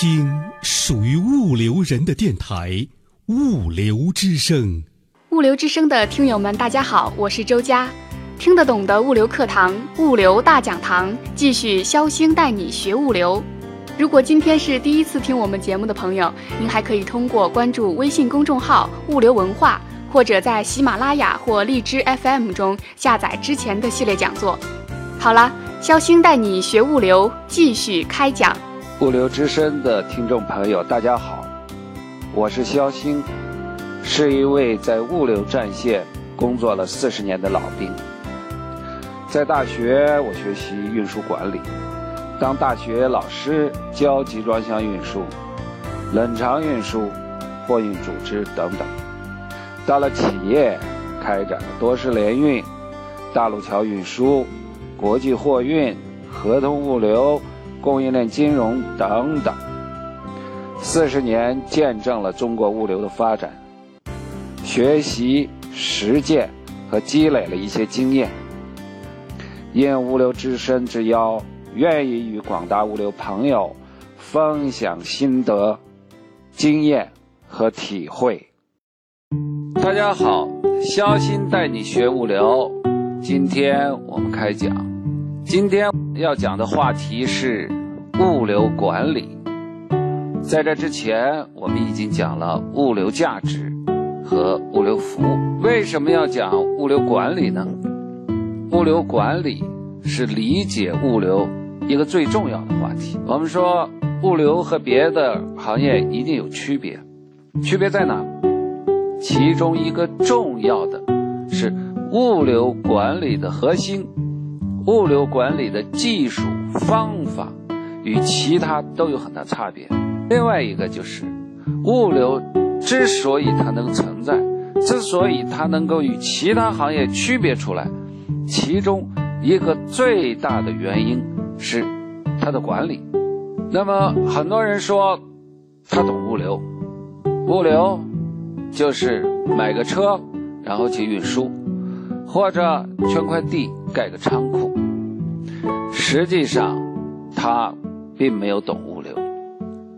听属于物流人的电台《物流之声》。物流之声的听友们，大家好，我是周佳。听得懂的物流课堂、物流大讲堂，继续肖星带你学物流。如果今天是第一次听我们节目的朋友，您还可以通过关注微信公众号“物流文化”，或者在喜马拉雅或荔枝 FM 中下载之前的系列讲座。好了，肖星带你学物流，继续开讲。物流之声的听众朋友，大家好，我是肖星，是一位在物流战线工作了四十年的老兵。在大学，我学习运输管理，当大学老师教集装箱运输、冷藏运输、货运组织等等。到了企业，开展了多式联运、大路桥运输、国际货运、合同物流、供应链金融等等。四十年见证了中国物流的发展，学习、实践和积累了一些经验。应物流之声之邀，愿意与广大物流朋友分享心得、经验和体会。大家好，肖鑫带你学物流。今天我们开讲，今天要讲的话题是物流管理。在这之前，我们已经讲了物流价值和物流服务。为什么要讲物流管理呢？物流管理是理解物流一个最重要的话题。我们说，物流和别的行业一定有区别，区别在哪？其中一个重要的是物流管理的核心，物流管理的技术方法与其他都有很大差别。另外一个就是物流之所以它能存在，之所以它能够与其他行业区别出来。其中一个最大的原因是它的管理。那么很多人说他懂物流，物流就是买个车然后去运输，或者圈块地盖个仓库。实际上他并没有懂物流，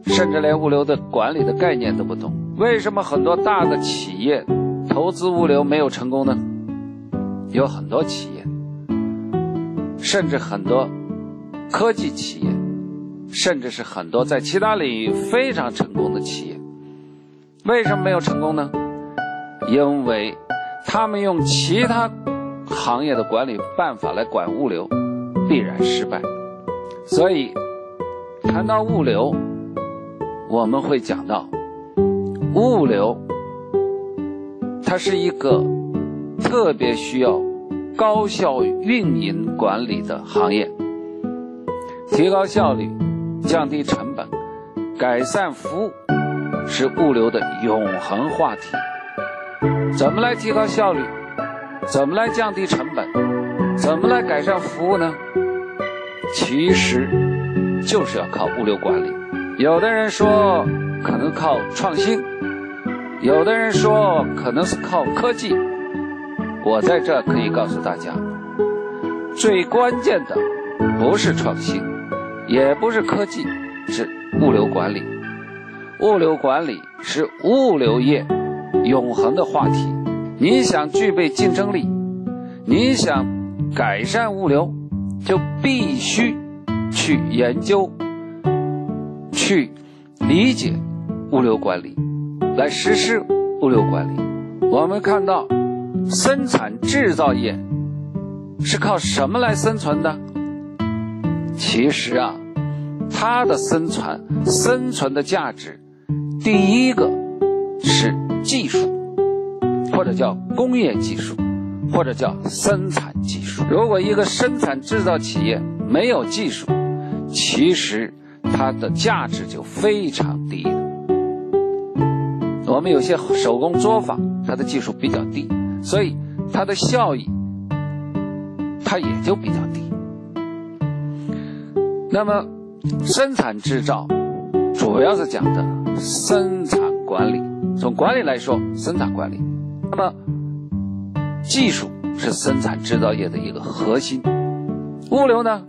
甚至连物流的管理的概念都不懂。为什么很多大的企业投资物流没有成功呢？有很多企业。甚至很多科技企业，甚至是很多在其他领域非常成功的企业，为什么没有成功呢？因为他们用其他行业的管理办法来管物流，必然失败。所以谈到物流，我们会讲到物流，它是一个特别需要。高效运营管理的行业，提高效率、降低成本、改善服务，是物流的永恒话题。怎么来提高效率？怎么来降低成本？怎么来改善服务呢？其实就是要靠物流管理。有的人说可能靠创新，有的人说可能是靠科技。我在这可以告诉大家，最关键的不是创新，也不是科技，是物流管理。物流管理是物流业永恒的话题。你想具备竞争力，你想改善物流，就必须去研究、去理解物流管理，来实施物流管理。我们看到。生产制造业是靠什么来生存的？其实啊，它的生存生存的价值，第一个是技术，或者叫工业技术，或者叫生产技术。如果一个生产制造企业没有技术，其实它的价值就非常低。我们有些手工作坊，它的技术比较低。所以它的效益，它也就比较低。那么生产制造主要是讲的生产管理，从管理来说，生产管理。那么技术是生产制造业的一个核心。物流呢，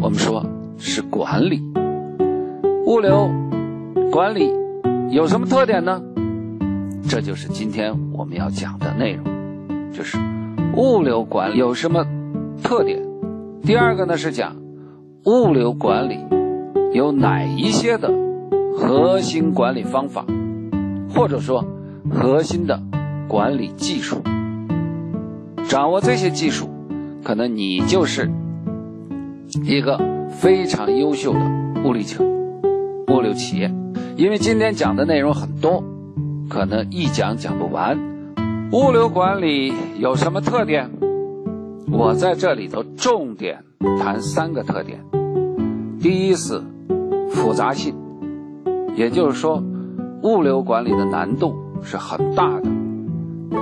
我们说是管理。物流管理有什么特点呢？这就是今天我们要讲的内容，就是物流管理有什么特点。第二个呢是讲物流管理有哪一些的核心管理方法，或者说核心的管理技术。掌握这些技术，可能你就是一个非常优秀的物流企物流企业。因为今天讲的内容很多。可能一讲讲不完。物流管理有什么特点？我在这里头重点谈三个特点。第一是复杂性，也就是说，物流管理的难度是很大的。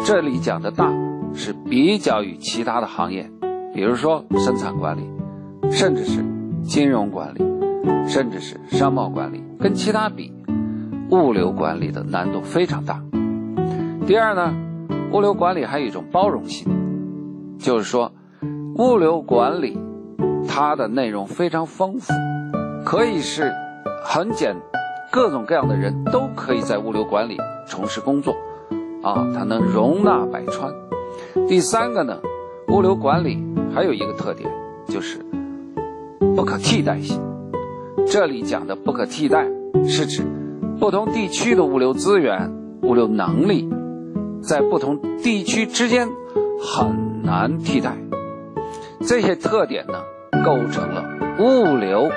这里讲的大是比较于其他的行业，比如说生产管理，甚至是金融管理，甚至是商贸管理，跟其他比。物流管理的难度非常大。第二呢，物流管理还有一种包容性，就是说，物流管理它的内容非常丰富，可以是很简，各种各样的人都可以在物流管理从事工作，啊，它能容纳百川。第三个呢，物流管理还有一个特点，就是不可替代性。这里讲的不可替代，是指。不同地区的物流资源、物流能力，在不同地区之间很难替代。这些特点呢，构成了物流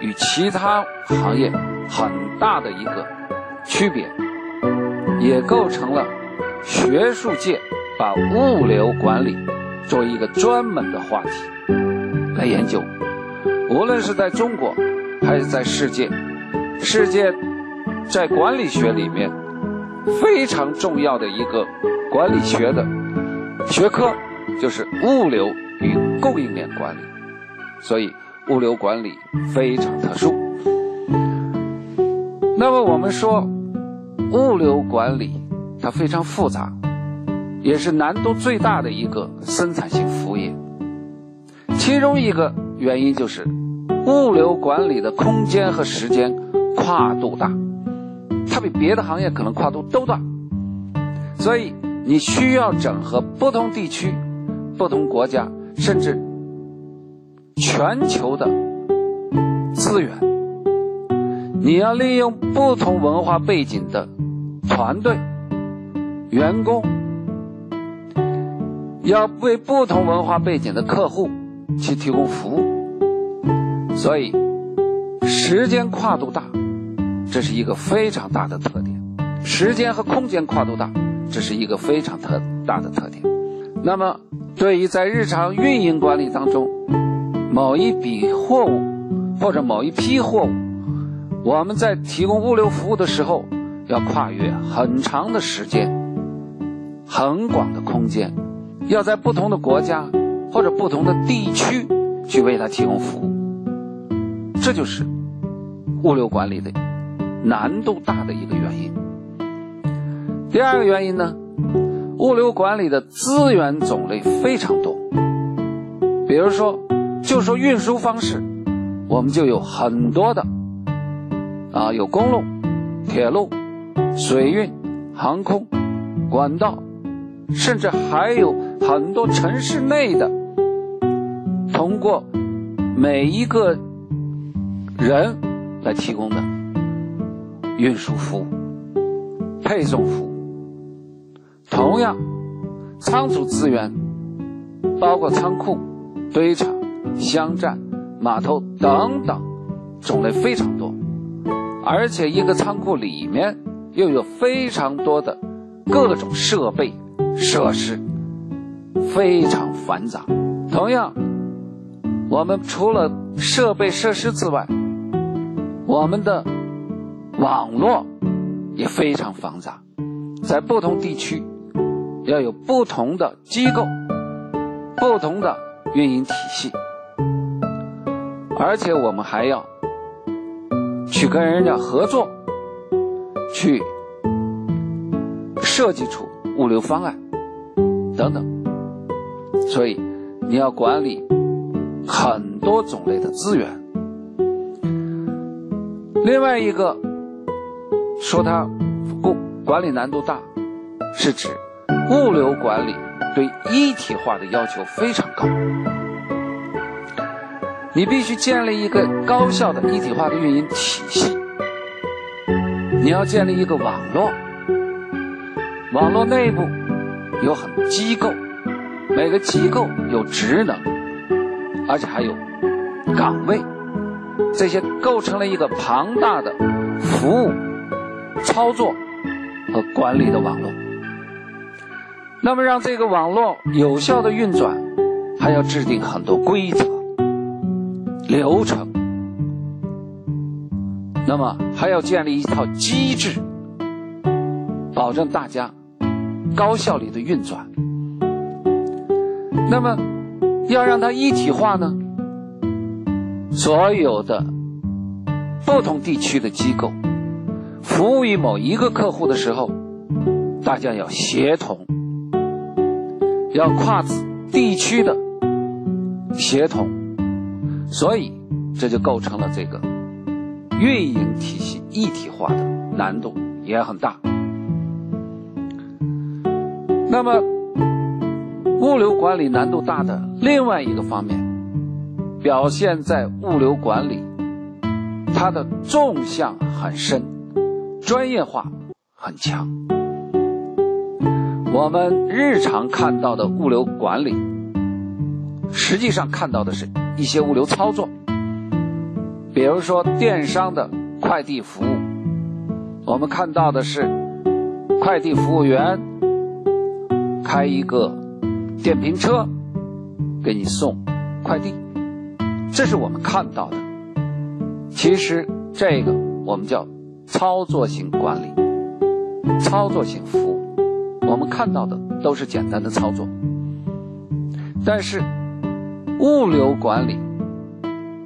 与其他行业很大的一个区别，也构成了学术界把物流管理作为一个专门的话题来研究。无论是在中国，还是在世界，世界。在管理学里面，非常重要的一个管理学的学科就是物流与供应链管理，所以物流管理非常特殊。那么我们说，物流管理它非常复杂，也是难度最大的一个生产性服务业。其中一个原因就是物流管理的空间和时间跨度大。它比别的行业可能跨度都大，所以你需要整合不同地区、不同国家，甚至全球的资源。你要利用不同文化背景的团队、员工，要为不同文化背景的客户去提供服务，所以时间跨度大。这是一个非常大的特点，时间和空间跨度大，这是一个非常特大的特点。那么，对于在日常运营管理当中，某一笔货物或者某一批货物，我们在提供物流服务的时候，要跨越很长的时间、很广的空间，要在不同的国家或者不同的地区去为它提供服务，这就是物流管理的。难度大的一个原因。第二个原因呢，物流管理的资源种类非常多。比如说，就说运输方式，我们就有很多的，啊，有公路、铁路、水运、航空、管道，甚至还有很多城市内的，通过每一个人来提供的。运输服务、配送服务，同样，仓储资源包括仓库、堆场、箱站、码头等等，种类非常多，而且一个仓库里面又有非常多的各种设备设施，非常繁杂。同样，我们除了设备设施之外，我们的。网络也非常繁杂，在不同地区要有不同的机构、不同的运营体系，而且我们还要去跟人家合作，去设计出物流方案等等，所以你要管理很多种类的资源。另外一个。说它管管理难度大，是指物流管理对一体化的要求非常高。你必须建立一个高效的一体化的运营体系，你要建立一个网络，网络内部有很机构，每个机构有职能，而且还有岗位。这些构成了一个庞大的服务、操作和管理的网络。那么，让这个网络有效的运转，还要制定很多规则、流程。那么，还要建立一套机制，保证大家高效率的运转。那么，要让它一体化呢？所有的不同地区的机构服务于某一个客户的时候，大家要协同，要跨地区的协同，所以这就构成了这个运营体系一体化的难度也很大。那么，物流管理难度大的另外一个方面。表现在物流管理，它的纵向很深，专业化很强。我们日常看到的物流管理，实际上看到的是一些物流操作，比如说电商的快递服务，我们看到的是快递服务员开一个电瓶车给你送快递。这是我们看到的，其实这个我们叫操作性管理、操作性服务。我们看到的都是简单的操作，但是物流管理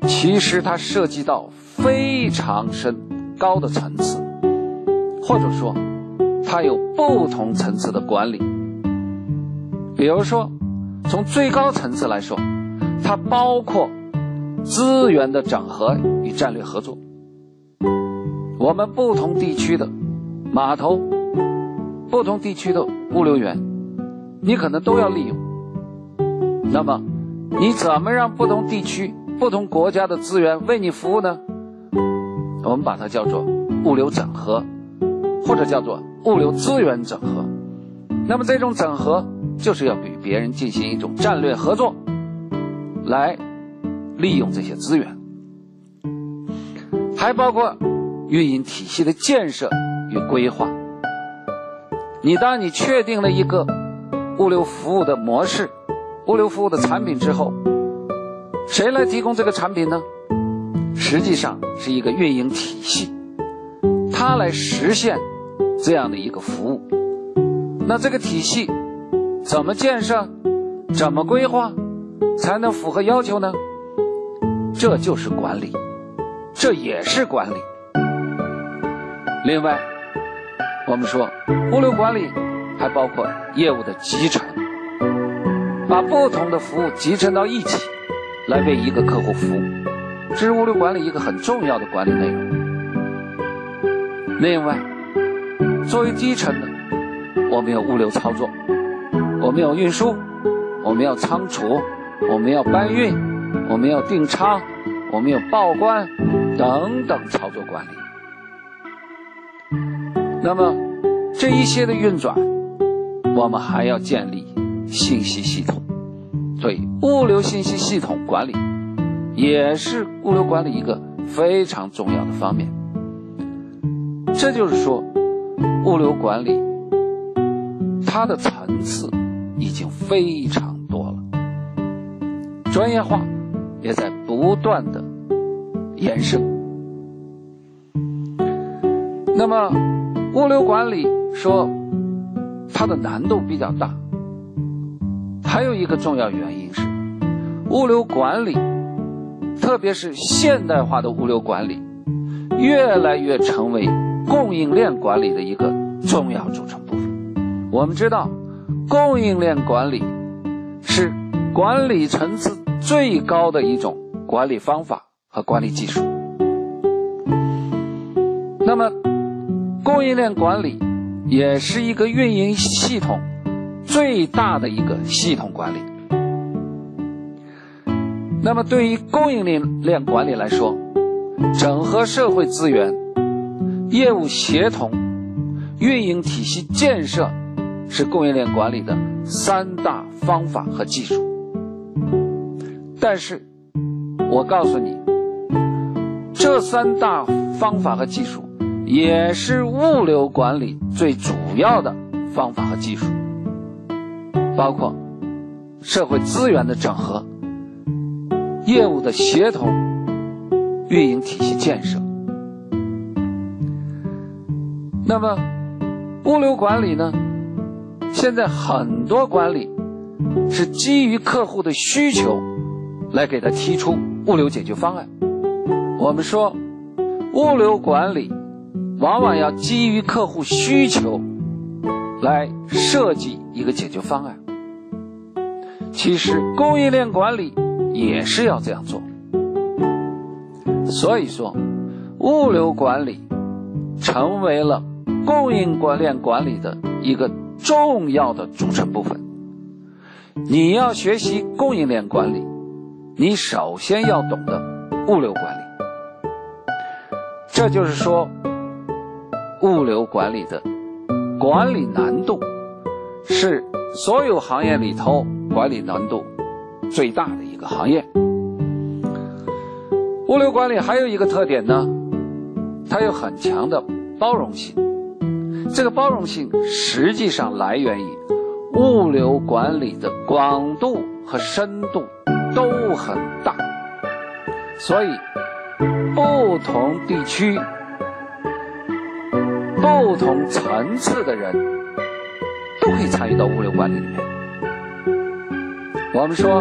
其实它涉及到非常深高的层次，或者说它有不同层次的管理。比如说，从最高层次来说，它包括。资源的整合与战略合作，我们不同地区的码头、不同地区的物流园，你可能都要利用。那么，你怎么让不同地区、不同国家的资源为你服务呢？我们把它叫做物流整合，或者叫做物流资源整合。那么，这种整合就是要与别人进行一种战略合作，来。利用这些资源，还包括运营体系的建设与规划。你当你确定了一个物流服务的模式、物流服务的产品之后，谁来提供这个产品呢？实际上是一个运营体系，它来实现这样的一个服务。那这个体系怎么建设、怎么规划，才能符合要求呢？这就是管理，这也是管理。另外，我们说物流管理还包括业务的集成，把不同的服务集成到一起，来为一个客户服务，这是物流管理一个很重要的管理内容。另外，作为基层的，我们有物流操作，我们要运输，我们要仓储，我们要搬运。我们要订仓，我们有报关等等操作管理。那么这一些的运转，我们还要建立信息系统。所以物流信息系统管理也是物流管理一个非常重要的方面。这就是说，物流管理它的层次已经非常多了，专业化。也在不断的延伸。那么，物流管理说它的难度比较大，还有一个重要原因是，物流管理，特别是现代化的物流管理，越来越成为供应链管理的一个重要组成部分。我们知道，供应链管理是管理层次。最高的一种管理方法和管理技术。那么，供应链管理也是一个运营系统最大的一个系统管理。那么，对于供应链链管理来说，整合社会资源、业务协同、运营体系建设是供应链管理的三大方法和技术。但是，我告诉你，这三大方法和技术也是物流管理最主要的方法和技术，包括社会资源的整合、业务的协同、运营体系建设。那么，物流管理呢？现在很多管理是基于客户的需求。来给他提出物流解决方案。我们说，物流管理往往要基于客户需求来设计一个解决方案。其实，供应链管理也是要这样做。所以说，物流管理成为了供应链管理的一个重要的组成部分。你要学习供应链管理。你首先要懂得物流管理，这就是说，物流管理的管理难度是所有行业里头管理难度最大的一个行业。物流管理还有一个特点呢，它有很强的包容性。这个包容性实际上来源于物流管理的广度和深度。都很大，所以不同地区、不同层次的人都可以参与到物流管理里面。我们说，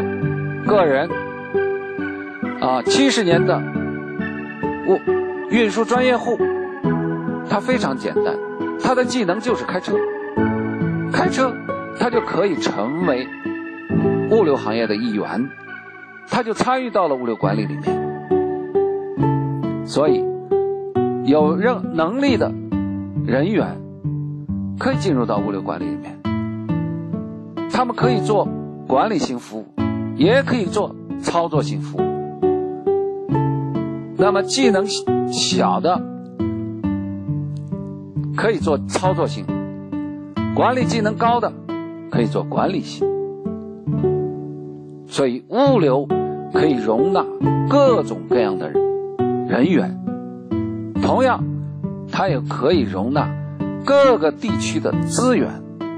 个人啊，七十年的物运输专业户，他非常简单，他的技能就是开车，开车他就可以成为物流行业的一员。他就参与到了物流管理里面，所以有任能力的人员可以进入到物流管理里面。他们可以做管理性服务，也可以做操作性服务。那么技能小的可以做操作性，管理技能高的可以做管理性。所以物流。可以容纳各种各样的人员，同样，它也可以容纳各个地区的资源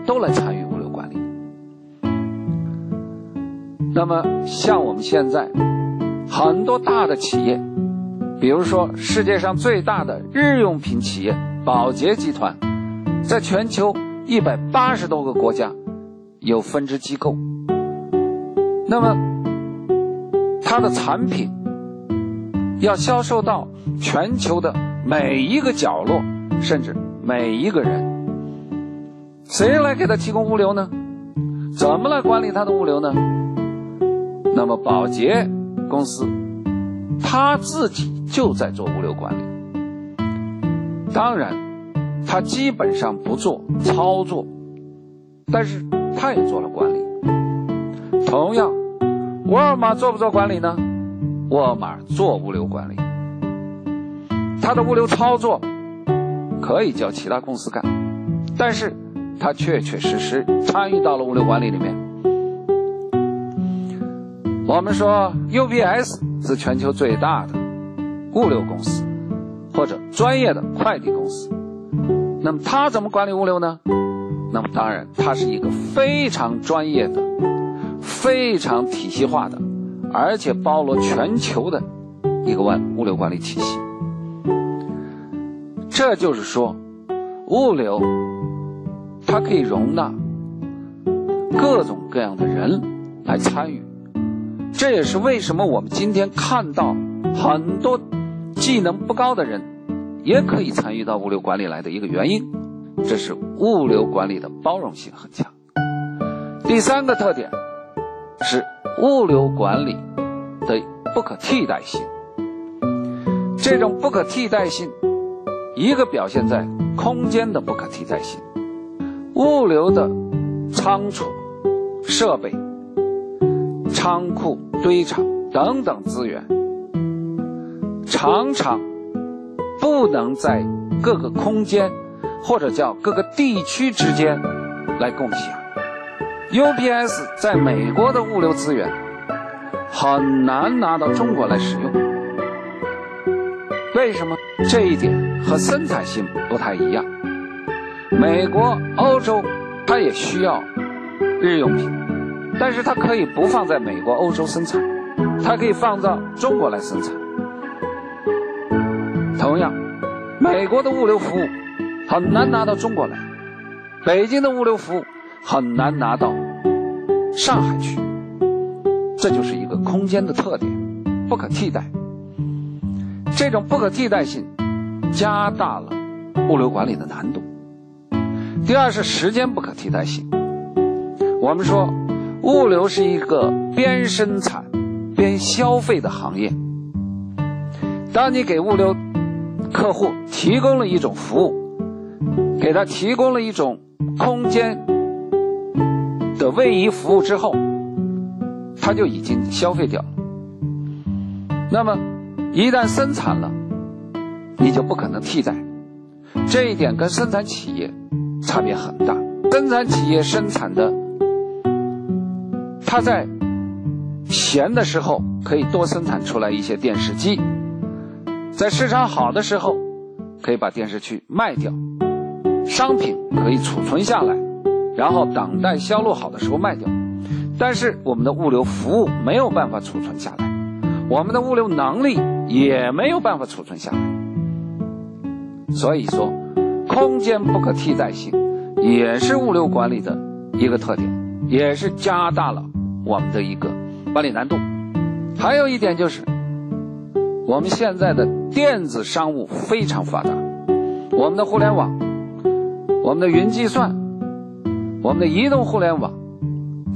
都来参与物流管理。那么，像我们现在很多大的企业，比如说世界上最大的日用品企业宝洁集团，在全球一百八十多个国家有分支机构，那么。它的产品要销售到全球的每一个角落，甚至每一个人，谁来给他提供物流呢？怎么来管理他的物流呢？那么宝洁公司，他自己就在做物流管理。当然，他基本上不做操作，但是他也做了管理。同样。沃尔玛做不做管理呢？沃尔玛做物流管理，他的物流操作可以叫其他公司干，但是他确确实实参与到了物流管理里面。我们说 UPS 是全球最大的物流公司，或者专业的快递公司，那么他怎么管理物流呢？那么当然，它是一个非常专业的。非常体系化的，而且包罗全球的一个万物流管理体系。这就是说，物流它可以容纳各种各样的人来参与。这也是为什么我们今天看到很多技能不高的人也可以参与到物流管理来的一个原因。这是物流管理的包容性很强。第三个特点。是物流管理的不可替代性。这种不可替代性，一个表现在空间的不可替代性，物流的仓储设备、仓库、堆场等等资源，常常不能在各个空间或者叫各个地区之间来共享。UPS 在美国的物流资源很难拿到中国来使用，为什么？这一点和生产性不太一样。美国、欧洲，它也需要日用品，但是它可以不放在美国、欧洲生产，它可以放到中国来生产。同样，美国的物流服务很难拿到中国来，北京的物流服务很难拿到上海去，这就是一个空间的特点，不可替代。这种不可替代性，加大了物流管理的难度。第二是时间不可替代性。我们说，物流是一个边生产边消费的行业。当你给物流客户提供了一种服务，给他提供了一种空间的位移服务之后，他就已经消费掉了。那么，一旦生产了，你就不可能替代。这一点跟生产企业差别很大。生产企业生产的，他在闲的时候可以多生产出来一些电视机，在市场好的时候可以把电视去卖掉，商品可以储存下来，然后等待销路好的时候卖掉。但是我们的物流服务没有办法储存下来，我们的物流能力。也没有办法储存下来，所以说，空间不可替代性也是物流管理的一个特点，也是加大了我们的一个管理难度。还有一点就是，我们现在的电子商务非常发达，我们的互联网、我们的云计算、我们的移动互联网，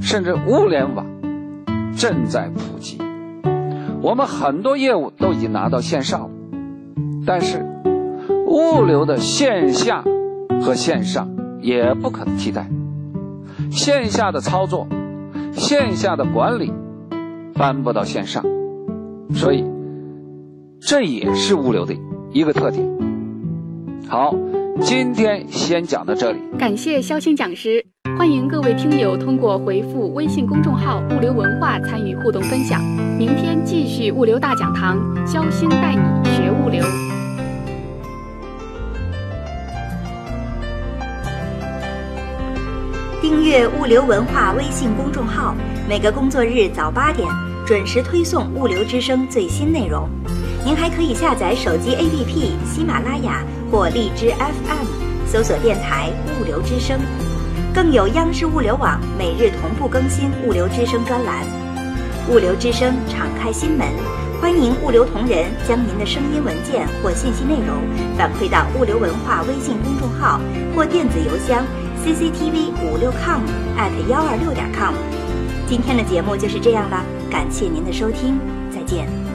甚至物联网正在普及。我们很多业务都已经拿到线上了，但是物流的线下和线上也不可替代。线下的操作、线下的管理搬不到线上，所以这也是物流的一个特点。好，今天先讲到这里。感谢肖星讲师，欢迎各位听友通过回复微信公众号“物流文化”参与互动分享。明天继续物流大讲堂，肖星带你学物流。订阅物流文化微信公众号，每个工作日早八点准时推送物流之声最新内容。您还可以下载手机 APP 喜马拉雅或荔枝 FM，搜索电台物流之声，更有央视物流网每日同步更新物流之声专栏。物流之声敞开心门，欢迎物流同仁将您的声音文件或信息内容反馈到物流文化微信公众号或电子邮箱 cctv 五六 com at 幺二六点 com。今天的节目就是这样了，感谢您的收听，再见。